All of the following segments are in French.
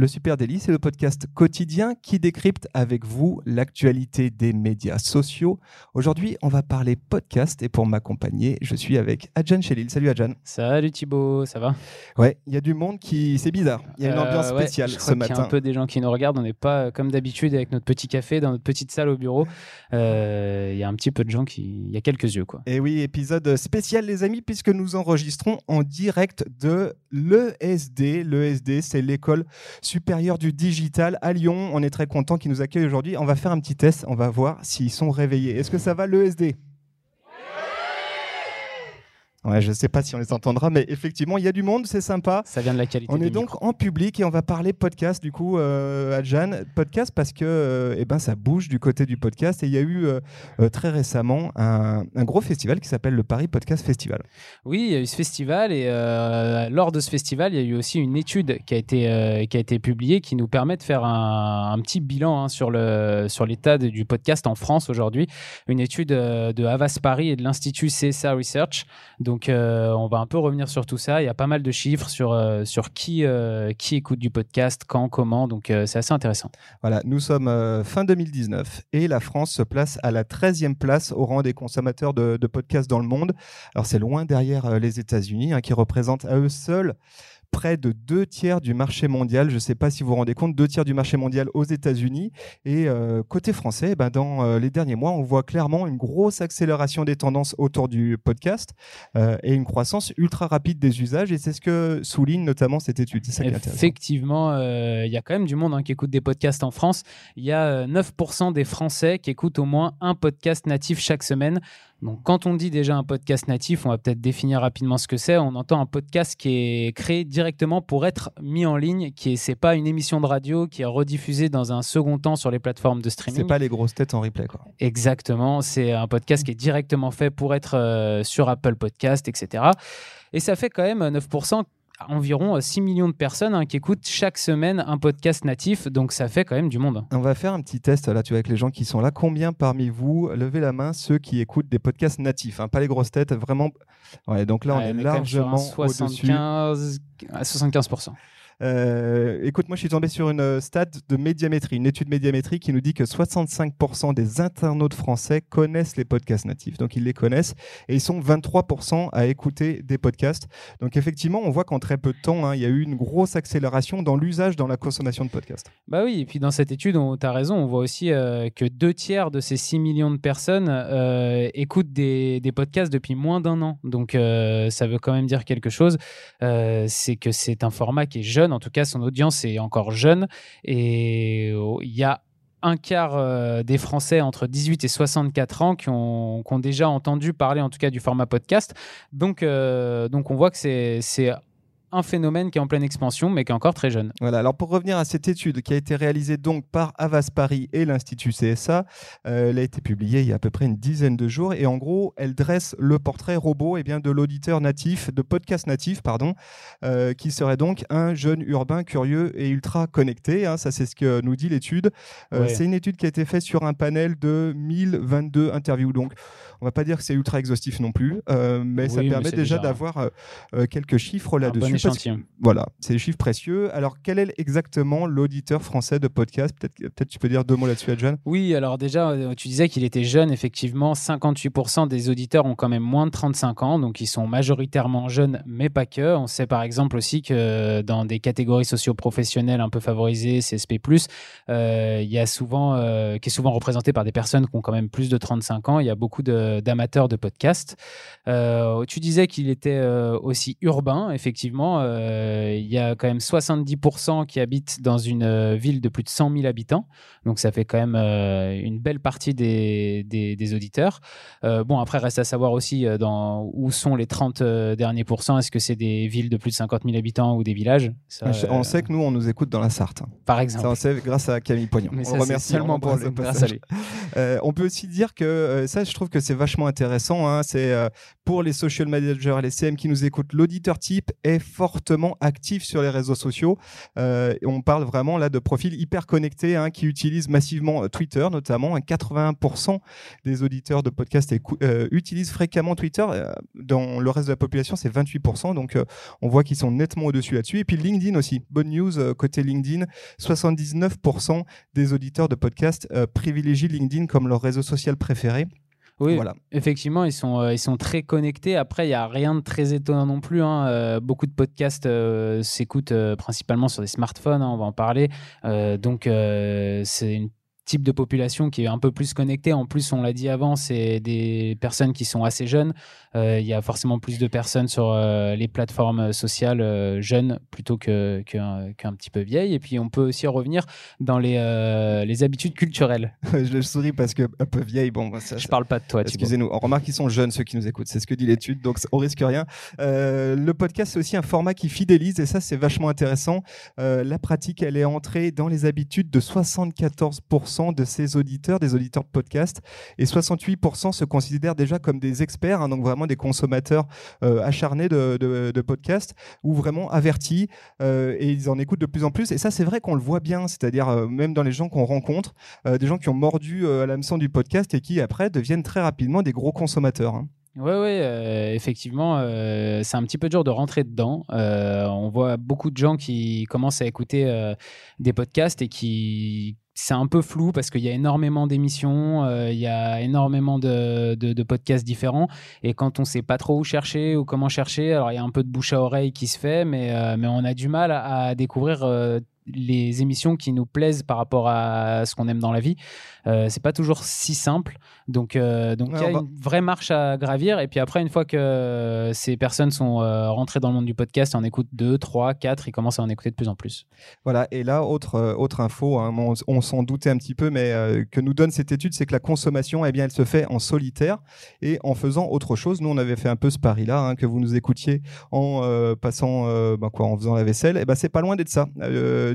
Le Super Daily, c'est le podcast quotidien qui décrypte avec vous l'actualité des médias sociaux. Aujourd'hui, on va parler podcast et pour m'accompagner, je suis avec Adjan Chelil. Salut Adjan. Salut Thibaut, ça va? Ouais, il y a du monde qui. C'est bizarre, il y a une Euh, ambiance ouais, spéciale je ce crois qu'il y a matin. un peu des gens qui nous regardent. On n'est pas comme d'habitude avec notre petit café dans notre petite salle au bureau. Euh, Il y a un petit peu de gens qui. Il y a quelques yeux, quoi. Et oui, épisode spécial les amis, puisque nous enregistrons en direct de l'ESD. L'ESD, c'est l'école supérieure du digital à Lyon. On est très content qu'ils nous accueillent aujourd'hui. On va faire un petit test, on va voir s'ils sont réveillés. Est-ce que ça va l'ESD Ouais, je ne sais pas si on les entendra, mais effectivement, il y a du monde, c'est sympa. Ça vient de la qualité. On est donc micros. en public et on va parler podcast du coup euh, à Jeanne. Podcast parce que euh, eh ben, ça bouge du côté du podcast et il y a eu euh, euh, très récemment un, un gros festival qui s'appelle le Paris Podcast Festival. Oui, il y a eu ce festival et lors de ce festival, il y a eu aussi une étude qui a été, qui a été publiée qui nous permet de faire un, un petit bilan hein, sur l'état du podcast en France aujourd'hui. Une étude de Havas Paris et de l'Institut CSA Research. Donc, euh, on va un peu revenir sur tout ça. Il y a pas mal de chiffres sur, euh, euh, qui écoute du podcast, quand, comment. Donc, c'est assez intéressant. Voilà, nous sommes fin 2019 et la France se place à la 13e place au rang des consommateurs de, podcasts dans le monde. Alors c'est loin derrière les États-Unis hein, qui représentent à eux seuls près de deux tiers du marché mondial. Je ne sais pas si vous vous rendez compte, deux tiers du marché mondial aux États-Unis. Et euh, côté français, ben, dans euh, les derniers mois, on voit clairement une grosse accélération des tendances autour du podcast euh, et une croissance ultra rapide des usages. Et c'est ce que souligne notamment cette étude. Effectivement, il y a quand même du monde hein, qui écoute des podcasts en France. Il y a euh, 9% des Français qui écoutent au moins un podcast natif chaque semaine. Donc, quand on dit déjà un podcast natif, on va peut-être définir rapidement ce que c'est. On entend un podcast qui est créé directement pour être mis en ligne, qui est, c'est pas une émission de radio qui est rediffusée dans un second temps sur les plateformes de streaming. C'est pas les grosses têtes en replay. Quoi. Exactement, c'est un podcast qui est directement fait pour être euh, sur Apple Podcast, etc. Et ça fait quand même 9%, environ euh, 6 millions de personnes hein, qui écoutent chaque semaine un podcast natif, donc ça fait quand même du monde. On va faire un petit test là, tu vois, avec les gens qui sont là. Combien parmi vous, levez la main, ceux qui écoutent des podcasts natifs, hein, pas les grosses têtes, vraiment. Ouais, donc là, on Ouais, est largement au-dessus. 75, à 75%. Euh, écoute, moi, je suis tombé sur une euh, stat de médiamétrie, une étude médiamétrie qui nous dit que 65% des internautes français connaissent les podcasts natifs. Donc, ils les connaissent et ils sont 23% à écouter des podcasts. Donc, effectivement, on voit qu'en très peu de temps, hein, il y a eu une grosse accélération dans l'usage, dans la consommation de podcasts. Bah oui, et puis dans cette étude, tu as raison, on voit aussi euh, que deux tiers de ces 6 millions de personnes écoutent des, podcasts depuis moins d'un an. Donc ça veut quand même dire quelque chose. C'est que c'est un format qui est jeune, en tout cas son audience est encore jeune. Et oh, il y a un quart euh, des Français entre 18 et 64 ans qui ont, déjà entendu parler en tout cas du format podcast. Donc, euh, donc on voit que c'est un phénomène qui est en pleine expansion, mais qui est encore très jeune. Voilà, alors pour revenir à cette étude qui a été réalisée donc par Avas Paris et l'Institut CSA, euh, elle a été publiée il y a à peu près une dizaine de jours et en gros, elle dresse le portrait robot eh bien, de l'auditeur natif, de podcast natif, pardon, euh, qui serait donc un jeune urbain curieux et ultra connecté. hein, ça, c'est ce que nous dit l'étude. Euh, Ouais. C'est une étude qui a été faite sur un panel de 1022 interviews. Donc, on va pas dire que c'est ultra exhaustif non plus, euh, mais ça Oui, permet déjà déjà d'avoir euh, euh, quelques chiffres là-dessus. bon que- voilà, c'est des chiffres précieux. Alors, quel est exactement l'auditeur français de podcast? Peut-être peut tu peux dire deux mots là-dessus, Adjan Oui, alors déjà, tu disais qu'il était jeune. Effectivement, 58% des auditeurs ont quand même moins de 35 ans, donc ils sont majoritairement jeunes, mais pas que. On sait par exemple aussi que dans des catégories socio-professionnelles un peu favorisées, CSP+, euh, il y a souvent, qui est souvent représenté par des personnes qui ont quand même plus de 35 ans. Il y a beaucoup de- d'amateurs de, podcasts. Euh, tu disais qu'il était euh, aussi urbain, effectivement. Euh, il y a quand même 70% qui habitent dans une euh, ville de plus de 100 000 habitants. Donc ça fait quand même euh, une belle partie des, des, des auditeurs. Euh, bon, après, reste à savoir aussi euh, dans, où sont les 30 euh, derniers pourcents. Est-ce que c'est des villes de plus de 50 000 habitants ou des villages? Ça, On euh, sait que nous, on nous écoute dans la Sarthe. Par exemple. Ça, on sait grâce à Camille Poignon. Mais on ça, remercie. seulement pour le grâce passage. à lui. Euh, on peut aussi dire que euh, ça, je trouve que c'est vachement intéressant. hein, c'est euh, pour les social managers les CM qui nous écoutent, l'auditeur type est fortement actifs sur les réseaux sociaux. on parle vraiment là de profils hyper connectés hein, qui utilisent massivement Twitter, notamment. 81% des auditeurs de podcasts utilisent fréquemment Twitter. Dans le reste de la population, c'est 28%. Donc, on voit qu'ils sont nettement au-dessus là-dessus. Et puis LinkedIn aussi. Bonne news côté LinkedIn. 79% des auditeurs de podcasts privilégient LinkedIn comme leur réseau social préféré. Oui, voilà. effectivement, ils sont, euh, ils sont très connectés. Après, il n'y a rien de très étonnant non plus. Hein. Euh, beaucoup de podcasts euh, s'écoutent principalement sur des smartphones, hein, on va en parler. donc, c'est une type de population qui est un peu plus connectée. En plus, on l'a dit avant, c'est des personnes qui sont assez jeunes. Euh, il y a forcément plus de personnes sur euh, les plateformes sociales euh, jeunes plutôt qu'un que, petit peu vieilles. Et puis, on peut aussi revenir dans les, les habitudes culturelles. je souris parce que un peu vieille, bon, ça, je parle pas de toi. Excusez-nous. On remarque qu'ils sont jeunes ceux qui nous écoutent. C'est ce que dit l'étude, donc on risque rien. le podcast, c'est aussi un format qui fidélise et ça, c'est vachement intéressant. la pratique, elle est entrée dans les habitudes de 74% de ses auditeurs, des auditeurs de podcast, et 68% se considèrent déjà comme des experts, hein, donc vraiment des consommateurs euh, acharnés de, de, podcasts, ou vraiment avertis, euh, et ils en écoutent de plus en plus. Et ça, c'est vrai qu'on le voit bien, c'est-à-dire euh, même dans les gens qu'on rencontre, des gens qui ont mordu à l'hameçon du podcast et qui après deviennent très rapidement des gros consommateurs. Hein. Oui, ouais, effectivement, c'est un petit peu dur de rentrer dedans. on voit beaucoup de gens qui commencent à écouter des podcasts et qui c'est un peu flou parce qu'il y a énormément d'émissions, euh, il y a énormément de, podcasts différents. Et quand on ne sait pas trop où chercher ou comment chercher, alors il y a un peu de bouche à oreille qui se fait, mais, euh, mais on a du mal à, découvrir euh, les émissions qui nous plaisent par rapport à ce qu'on aime dans la vie. C'est pas toujours si simple. Donc, euh, donc il y a une vraie marche à gravir. Et puis après, une fois que euh, ces personnes sont euh, rentrées dans le monde du podcast, on écoute 2, 3, 4, ils commencent à en écouter de plus en plus. Voilà. Et là, autre, autre info, hein, on, s'en doutait un petit peu, mais que nous donne cette étude, c'est que la consommation, eh bien, elle se fait en solitaire et en faisant autre chose. Nous, on avait fait un peu ce pari-là, hein, que vous nous écoutiez en passant, ben, quoi, en faisant la vaisselle. Et eh ben, c'est pas loin d'être ça.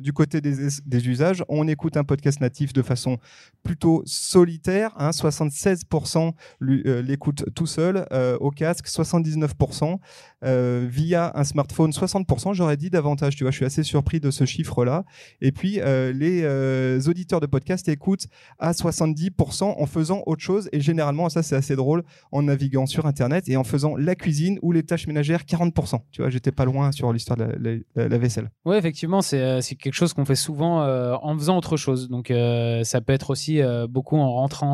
du côté des, usages, on écoute un podcast natif de façon plutôt solitaire, hein, 66 16% euh, l'écoute tout seul euh, au casque, 79% euh, via un smartphone, 60%. J'aurais dit davantage. Tu vois, je suis assez surpris de ce chiffre-là. Et puis les auditeurs de podcast écoutent à 70% en faisant autre chose. Et généralement, ça c'est assez drôle, en naviguant sur Internet et en faisant la cuisine ou les tâches ménagères, 40%. Tu vois, j'étais pas loin sur l'histoire de la, la vaisselle. Oui, effectivement, c'est quelque chose qu'on fait souvent euh, en faisant autre chose. Donc euh, ça peut être aussi euh, beaucoup en rentrant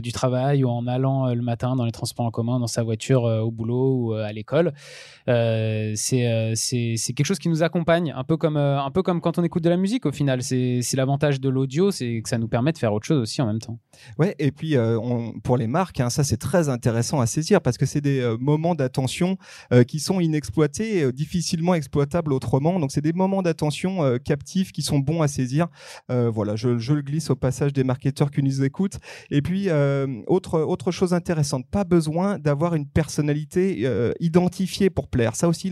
du travail ou en allant le matin dans les transports en commun, dans sa voiture au boulot ou à l'école. C'est c'est quelque chose qui nous accompagne, un peu comme un peu comme quand on écoute de la musique au final. C'est l'avantage de l'audio, c'est que ça nous permet de faire autre chose aussi en même temps. Ouais, et puis pour les marques, hein, ça c'est très intéressant à saisir parce que c'est des moments d'attention qui sont inexploités, difficilement exploitables autrement. Donc c'est des moments d'attention captifs qui sont bons à saisir. Euh, voilà, je, le glisse au passage des marketeurs qui nous écoutent. Et puis, euh, autre, autre chose intéressante, pas besoin d'avoir une personnalité euh, identifiée pour plaire. Ça aussi,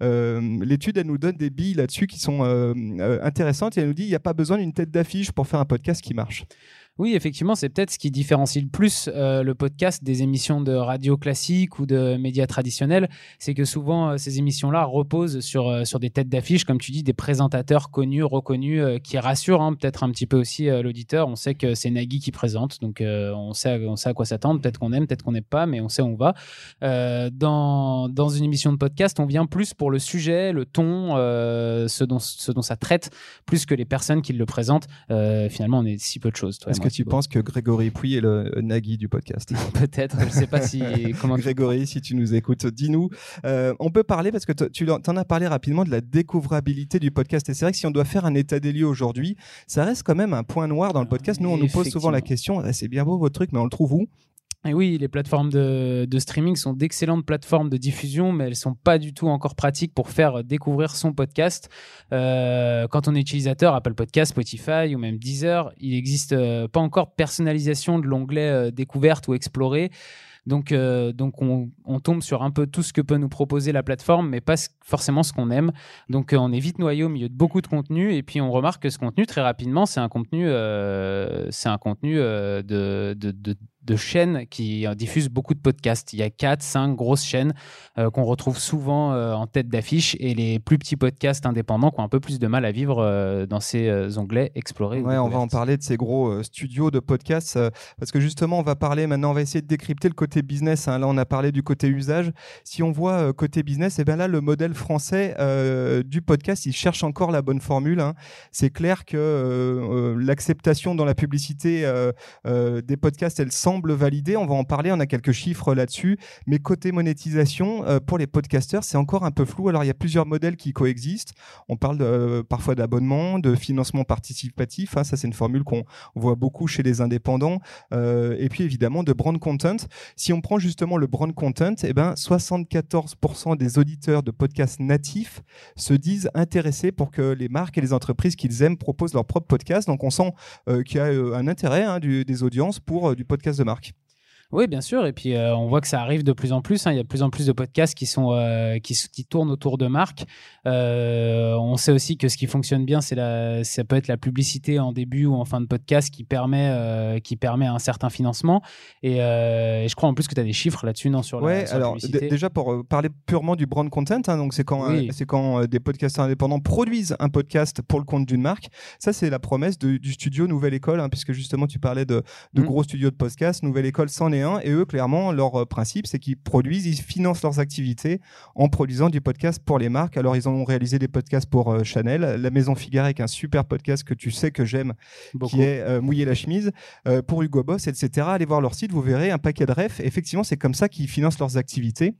l'étude, elle nous donne des billes là-dessus qui sont intéressantes et elle nous dit, il n'y a pas besoin d'une tête d'affiche pour faire un podcast qui marche. Oui, effectivement, c'est peut-être ce qui différencie le plus euh, le podcast des émissions de radio classiques ou de médias traditionnels. C'est que souvent, euh, ces émissions-là reposent sur, euh, sur des têtes d'affiche, comme tu dis, des présentateurs connus, reconnus, qui rassurent hein, peut-être un petit peu aussi l'auditeur. On sait que c'est Nagui qui présente, donc on, sait, on sait à quoi s'attendre. Peut-être qu'on aime, peut-être qu'on n'aime pas, mais on sait où on va. dans, dans une émission de podcast, on vient plus pour le sujet, le ton, ce, dont, ce dont ça traite, plus que les personnes qui le présentent. finalement, on est si peu de choses. Toi tu penses que Grégory Pouy est le Nagui du podcast? Peut-être, je ne sais pas si. Comment Grégory, si tu nous écoutes, dis-nous. Euh, on peut parler, parce que tu en as parlé rapidement, de la découvrabilité du podcast. Et c'est vrai que si on doit faire un état des lieux aujourd'hui, ça reste quand même un point noir dans le podcast. Nous, on nous pose souvent la question eh, c'est bien beau votre truc, mais on le trouve où? Et oui, les plateformes de, streaming sont d'excellentes plateformes de diffusion, mais elles sont pas du tout encore pratiques pour faire découvrir son podcast. Euh, quand on est utilisateur, Apple Podcast, Spotify ou même Deezer, il n'existe euh, pas encore personnalisation de l'onglet euh, découverte ou explorer. Donc, donc on, tombe sur un peu tout ce que peut nous proposer la plateforme, mais pas forcément ce qu'on aime. Donc, on est vite noyé au milieu de beaucoup de contenu, et puis on remarque que ce contenu, très rapidement, c'est un contenu, c'est un contenu de, de chaînes qui diffusent beaucoup de podcasts. Il y a 4, 5 grosses chaînes qu'on retrouve souvent en tête d'affiche et les plus petits podcasts indépendants qui ont un peu plus de mal à vivre dans ces onglets explorés. Ouais, on va en parler de ces gros studios de podcasts parce que justement, on va parler maintenant, on va essayer de décrypter le côté business. Hein. Là, on a parlé du côté usage. Si on voit côté business, et eh bien là, le modèle français du podcast, il cherche encore la bonne formule. Hein. C'est clair que l'acceptation dans la publicité des podcasts, elle semble validée. On va en parler, on a quelques chiffres là-dessus. Mais côté monétisation, pour les podcasteurs, c'est encore un peu flou. Alors, il y a plusieurs modèles qui coexistent. On parle parfois d'abonnement, de financement participatif. Hein. ça, c'est une formule qu'on voit beaucoup chez les indépendants. et puis, évidemment, de brand content. Si on prend justement le brand content, et eh ben, 74% des auditeurs de podcasts natifs se disent intéressés pour que les marques et les entreprises qu'ils aiment proposent leur propre podcast. Donc on sent euh, qu'il y a euh, un intérêt hein, des audiences pour euh, du podcast de marque. Oui, bien sûr. Et puis, euh, on voit que ça arrive de plus en plus. Hein. Il y a de plus en plus de podcasts qui, sont, euh, qui, qui, tournent autour de marques. Euh, on sait aussi que ce qui fonctionne bien, c'est la, ça peut être la publicité en début ou en fin de podcast qui permet, qui permet un certain financement. Et, je crois en plus que tu as des chiffres là-dessus, non sur Ouais, alors déjà pour parler purement du brand content, hein, donc c'est quand, c'est quand des podcasteurs indépendants produisent un podcast pour le compte d'une marque. Ça, c'est la promesse du studio Nouvelle École, hein, puisque justement, tu parlais de, de mmh. gros studios de podcast. Nouvelle École s'en est et eux, clairement, leur euh, principe, c'est qu'ils produisent, ils financent leurs activités en produisant du podcast pour les marques. Alors, ils ont réalisé des podcasts pour euh, Chanel, La Maison Figaro avec un super podcast que tu sais que j'aime, qui est euh, Mouiller la chemise, pour Hugo Boss, etc. Allez voir leur site, vous verrez un paquet de refs. Effectivement, c'est comme ça qu'ils financent leurs activités.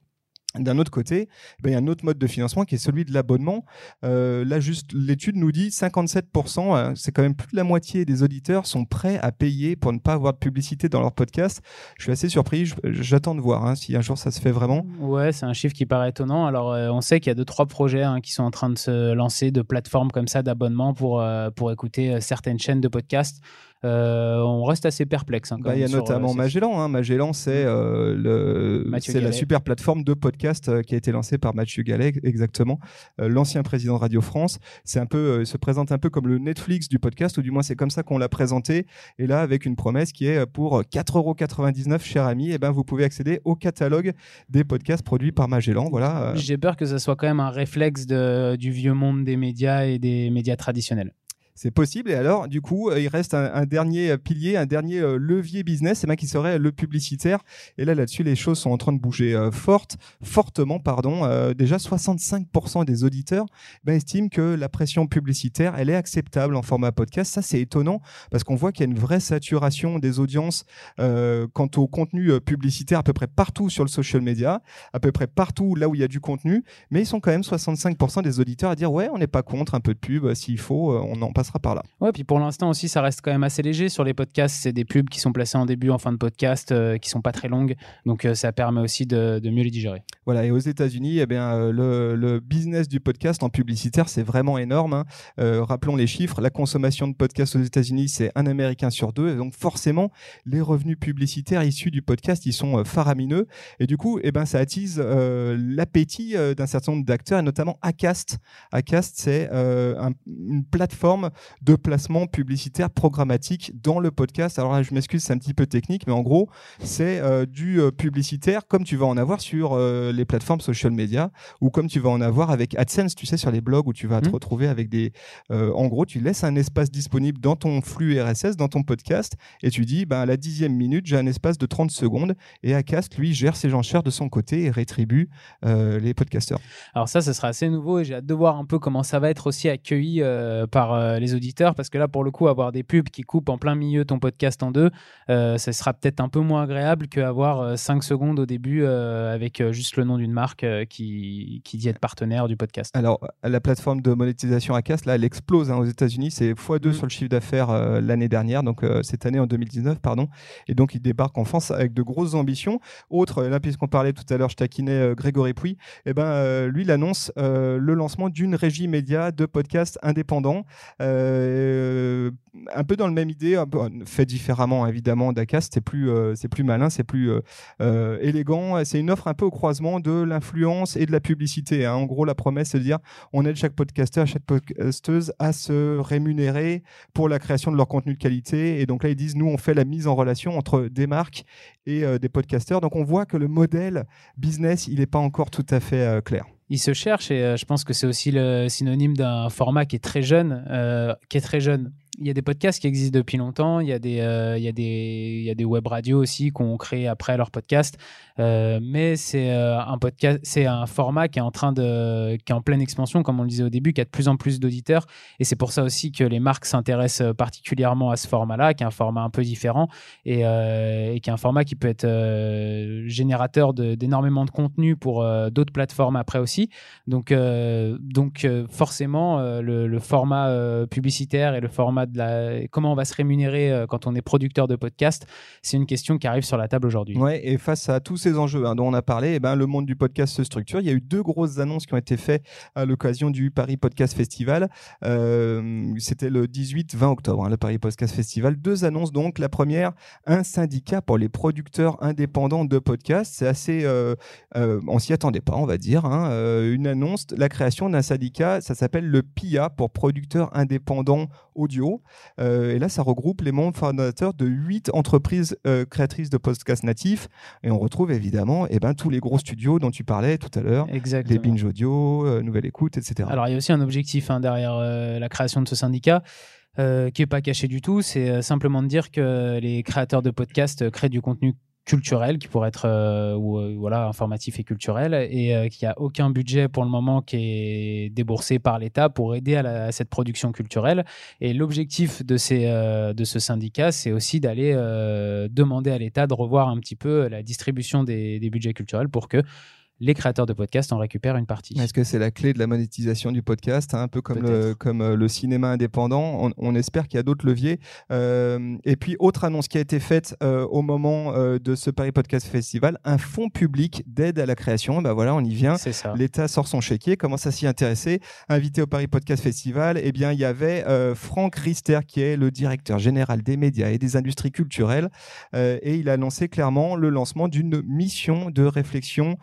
D'un autre côté, ben, il y a un autre mode de financement qui est celui de l'abonnement. Euh, là, juste l'étude nous dit 57%, euh, c'est quand même plus de la moitié des auditeurs sont prêts à payer pour ne pas avoir de publicité dans leur podcast. Je suis assez surpris. J'attends de voir hein, si un jour ça se fait vraiment. Ouais, c'est un chiffre qui paraît étonnant. Alors, euh, on sait qu'il y a deux trois projets hein, qui sont en train de se lancer de plateformes comme ça d'abonnement pour pour écouter certaines chaînes de podcasts. Euh, on reste assez perplexe. Hein, bah, il y a notamment euh, Magellan. Hein. Magellan, c'est mm. euh, la super plateforme de podcast qui a été lancée par Mathieu Gallet, exactement, l'ancien président de Radio France. C'est un peu, se présente un peu comme le Netflix du podcast, ou du moins c'est comme ça qu'on l'a présenté. Et là, avec une promesse qui est pour 4,99€, cher ami, et eh ben vous pouvez accéder au catalogue des podcasts produits par Magellan. Voilà. J'ai peur que ça soit quand même un réflexe du vieux monde des médias et des médias traditionnels. C'est possible. Et alors, du coup, euh, il reste un, dernier euh, pilier, un dernier euh, levier business, c'est qui serait le publicitaire. Et là, là-dessus, les choses sont en train de bouger forte, fortement, pardon. déjà, 65% des auditeurs ben, estiment que la pression publicitaire, elle est acceptable en format podcast. Ça, c'est étonnant parce qu'on voit qu'il y a une vraie saturation des audiences quant au contenu publicitaire à peu près partout sur le social media, à peu près partout là où il y a du contenu. Mais ils sont quand même 65% des auditeurs à dire ouais, on n'est pas contre un peu de pub. S'il faut, on en passe par là. Ouais, puis pour l'instant aussi, ça reste quand même assez léger sur les podcasts. C'est des pubs qui sont placées en début, en fin de podcast, euh, qui sont pas très longues. Donc euh, ça permet aussi de, mieux les digérer. Voilà, et aux États-Unis, eh bien, euh, le, business du podcast en publicitaire, c'est vraiment énorme. Hein. rappelons les chiffres la consommation de podcasts aux États-Unis, c'est un Américain sur deux. Et donc forcément, les revenus publicitaires issus du podcast, ils sont faramineux. Et du coup, eh ben, ça attise l'appétit d'un certain nombre d'acteurs, et notamment Acast. Acast, c'est une plateforme de placement publicitaire programmatique dans le podcast. Alors là, je m'excuse, c'est un petit peu technique, mais en gros, c'est euh, du euh, publicitaire comme tu vas en avoir sur euh, les plateformes social media ou comme tu vas en avoir avec AdSense, tu sais, sur les blogs où tu vas te mmh. retrouver avec des. en gros, tu laisses un espace disponible dans ton flux RSS, dans ton podcast, et tu dis, ben, à la dixième minute, j'ai un espace de 30 secondes, et Acast, lui, gère ses enchères de son côté et rétribue les podcasteurs. Alors ça, ce sera assez nouveau et j'ai hâte de voir un peu comment ça va être aussi accueilli par les auditeurs parce que là, pour le coup, avoir des pubs qui coupent en plein milieu ton podcast en deux, euh, ça sera peut-être un peu moins agréable qu'avoir 5 euh, secondes au début euh, avec juste le nom d'une marque qui, qui dit être partenaire du podcast. Alors, la plateforme de monétisation Acast, là, elle explose hein, aux États-Unis. C'est x2 mm. sur le chiffre d'affaires l'année dernière, donc cette année en 2019, pardon. Et donc, il débarque en France avec de grosses ambitions. Autre, là, puisqu'on parlait tout à l'heure, je taquinais Grégory Pouy, et eh ben, lui, il annonce le lancement d'une régie média de podcasts indépendants Euh, un peu dans le même idée, fait différemment évidemment. Dacast, c'est plus, euh, plus malin, c'est plus euh, élégant. C'est une offre un peu au croisement de l'influence et de la publicité. Hein. En gros, la promesse, c'est de dire on aide chaque podcasteur, chaque podcasteuse à se rémunérer pour la création de leur contenu de qualité. Et donc là, ils disent nous, on fait la mise en relation entre des marques et des podcasteurs. Donc on voit que le modèle business, il n'est pas encore tout à fait clair il se cherche et je pense que c'est aussi le synonyme d'un format qui est très jeune, qui est très jeune il y a des podcasts qui existent depuis longtemps. Il y a des, euh, il y a des, il y a des web radios aussi qui ont créé après leur podcast. Euh, mais c'est euh, un podcast, c'est un format qui est en train de, qui est en pleine expansion, comme on le disait au début, qui a de plus en plus d'auditeurs. Et c'est pour ça aussi que les marques s'intéressent particulièrement à ce format-là, qui est un format un peu différent et, qui est un format qui peut être générateur d'énormément de, contenu pour d'autres plateformes après aussi. Donc, donc forcément, le, format publicitaire et le format de la, comment on va se rémunérer quand on est producteur de podcast, c'est une question qui arrive sur la table aujourd'hui. Ouais, et face à tous ces enjeux hein, dont on a parlé, eh ben, le monde du podcast se structure. Il y a eu deux grosses annonces qui ont été faites à l'occasion du Paris Podcast Festival. Euh, c'était le 18-20 octobre, hein, le Paris Podcast Festival. Deux annonces donc. La première, un syndicat pour les producteurs indépendants de podcasts. C'est assez, euh, euh, on s'y attendait pas, on va dire. Hein. une annonce, la création d'un syndicat, ça s'appelle le PIA pour producteurs indépendants audio. et là, ça regroupe les membres fondateurs de huit entreprises créatrices de podcasts natifs. Et on retrouve évidemment eh ben, tous les gros studios dont tu parlais tout à l'heure, les Binge Audio, euh, Nouvelle Écoute, etc. Alors il y a aussi un objectif hein, derrière euh, la création de ce syndicat. Euh, qui n'est pas caché du tout, c'est simplement de dire que les créateurs de podcasts créent du contenu culturel qui pourrait être euh, euh, voilà informatif et culturel et euh, qu'il n'y a aucun budget pour le moment qui est déboursé par l'État pour aider à, cette production culturelle. Et l'objectif de ces de ce syndicat c'est aussi d'aller demander à l'État de revoir un petit peu la distribution des, des budgets culturels pour que les créateurs de podcasts en récupèrent une partie. Est-ce que c'est la clé de la monétisation du podcast, hein, un peu comme, le, comme euh, le cinéma indépendant? On, espère qu'il y a d'autres leviers. Euh, et puis, autre annonce qui a été faite euh, au moment de ce Paris Podcast Festival, un fonds public d'aide à la création. Ben voilà, on y vient. L'État sort son chéquier, commence à s'y intéresser? Invité au Paris Podcast Festival, eh bien, il y avait Franck Rister, qui est le directeur général des médias et des industries culturelles. et il a annoncé clairement le lancement d'une mission de réflexion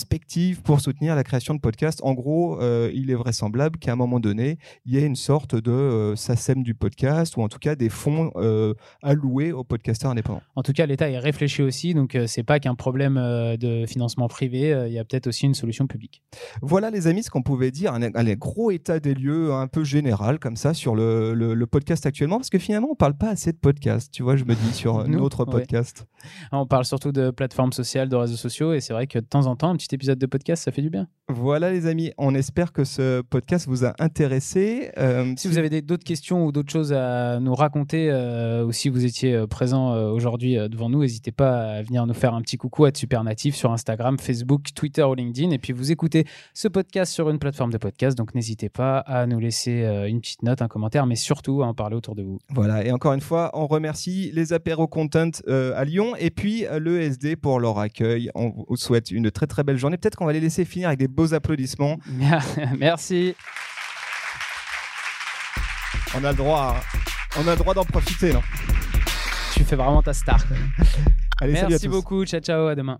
prospective pour soutenir la création de podcasts. En gros, euh, il est vraisemblable qu'à un moment donné, il y ait une sorte de euh, SACEM du podcast ou en tout cas des fonds euh, alloués aux podcasteurs indépendants. En tout cas, l'État est réfléchi aussi, donc c'est pas qu'un problème de financement privé, il y a peut-être aussi une solution publique. Voilà les amis ce qu'on pouvait dire, un, un, gros état des lieux un peu général comme ça sur le, le, podcast actuellement, parce que finalement on parle pas assez de podcasts, tu vois, je me dis sur notre podcast. On parle surtout de plateformes sociales, de réseaux sociaux, et c'est vrai que de temps en temps, un petit épisode de podcast, ça fait du bien. Voilà les amis, on espère que ce podcast vous a intéressé. Euh, si vous avez d'autres questions ou d'autres choses à nous raconter, euh, ou si vous étiez euh, présent aujourd'hui devant nous, n'hésitez pas à venir nous faire un petit coucou à Super Natif sur Instagram, Facebook, Twitter ou LinkedIn. Et puis vous écoutez ce podcast sur une plateforme de podcast, donc n'hésitez pas à nous laisser une petite note, un commentaire, mais surtout à en parler autour de vous. Voilà, et encore une fois, on remercie les apéros content à Lyon et puis le SD pour leur accueil. On vous souhaite une très très belle journée. Peut-être qu'on va les laisser finir avec des beaux applaudissements. Merci. On a le droit, on a le droit d'en profiter, non? Tu fais vraiment ta star. Allez, Merci beaucoup. Ciao, ciao. À demain.